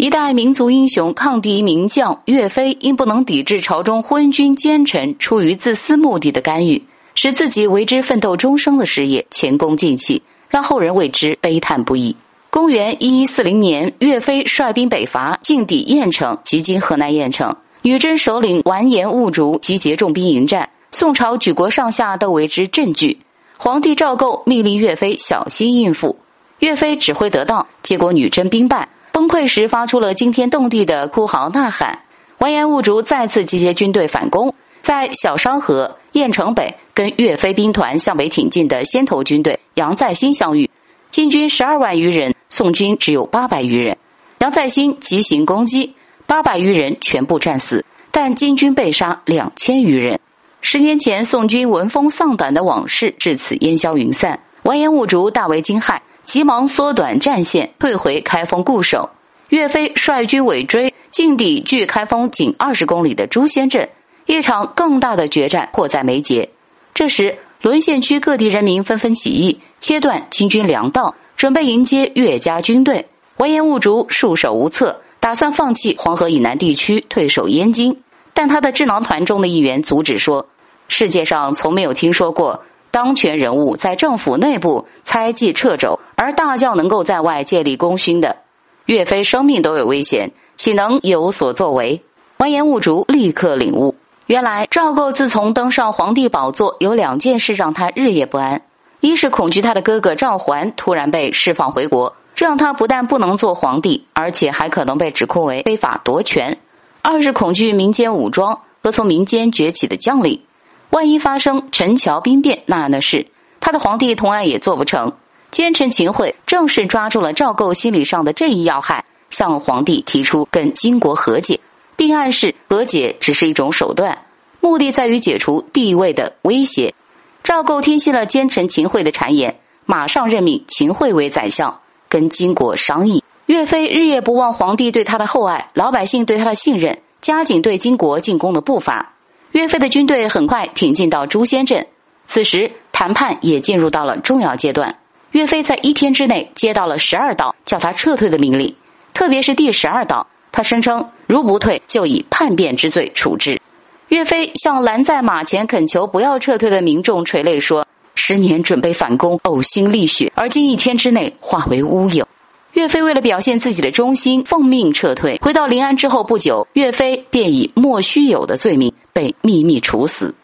一代民族英雄、抗敌名将岳飞，因不能抵制朝中昏君奸臣出于自私目的的干预，使自己为之奋斗终生的事业前功尽弃，让后人为之悲叹不已。公元一一四零年，岳飞率兵北伐，进抵郾城（即今河南郾城），女真首领完颜兀术集结重兵迎战，宋朝举国上下都为之震惧。皇帝赵构命令岳飞小心应付，岳飞指挥得当，结果女真兵败。崩溃时，发出了惊天动地的哭嚎呐喊。完颜兀术再次集结军队反攻，在小商河、郾城北跟岳飞兵团向北挺进的先头军队杨再兴相遇。金军十二万余人，宋军只有八百余人。杨再兴急行攻击，八百余人全部战死，但金军被杀两千余人。十年前宋军闻风丧胆的往事至此烟消云散。完颜兀术大为惊骇。急忙缩短战线，退回开封固守。岳飞率军尾追，进抵距开封仅二十公里的朱仙镇。一场更大的决战迫在眉睫。这时，沦陷区各地人民纷纷起义，切断金军粮道，准备迎接岳家军队。完颜兀术束手无策，打算放弃黄河以南地区，退守燕京。但他的智囊团中的一员阻止说：“世界上从没有听说过。”当权人物在政府内部猜忌掣肘，而大将能够在外建立功勋的，岳飞生命都有危险，岂能有所作为？完颜兀术立刻领悟，原来赵构自从登上皇帝宝座，有两件事让他日夜不安：一是恐惧他的哥哥赵桓突然被释放回国，这样他不但不能做皇帝，而且还可能被指控为非法夺权；二是恐惧民间武装和从民间崛起的将领。万一发生陈桥兵变那样的事，他的皇帝同样也做不成。奸臣秦桧正是抓住了赵构心理上的这一要害，向皇帝提出跟金国和解，并暗示和解只是一种手段，目的在于解除地位的威胁。赵构听信了奸臣秦桧的谗言，马上任命秦桧为宰相，跟金国商议。岳飞日夜不忘皇帝对他的厚爱，老百姓对他的信任，加紧对金国进攻的步伐。岳飞的军队很快挺进到朱仙镇，此时谈判也进入到了重要阶段。岳飞在一天之内接到了十二道叫他撤退的命令，特别是第十二道，他声称如不退就以叛变之罪处置。岳飞向拦在马前恳求不要撤退的民众垂泪说：“十年准备反攻，呕心沥血，而今一天之内化为乌有。”岳飞为了表现自己的忠心，奉命撤退。回到临安之后不久，岳飞便以莫须有的罪名被秘密处死。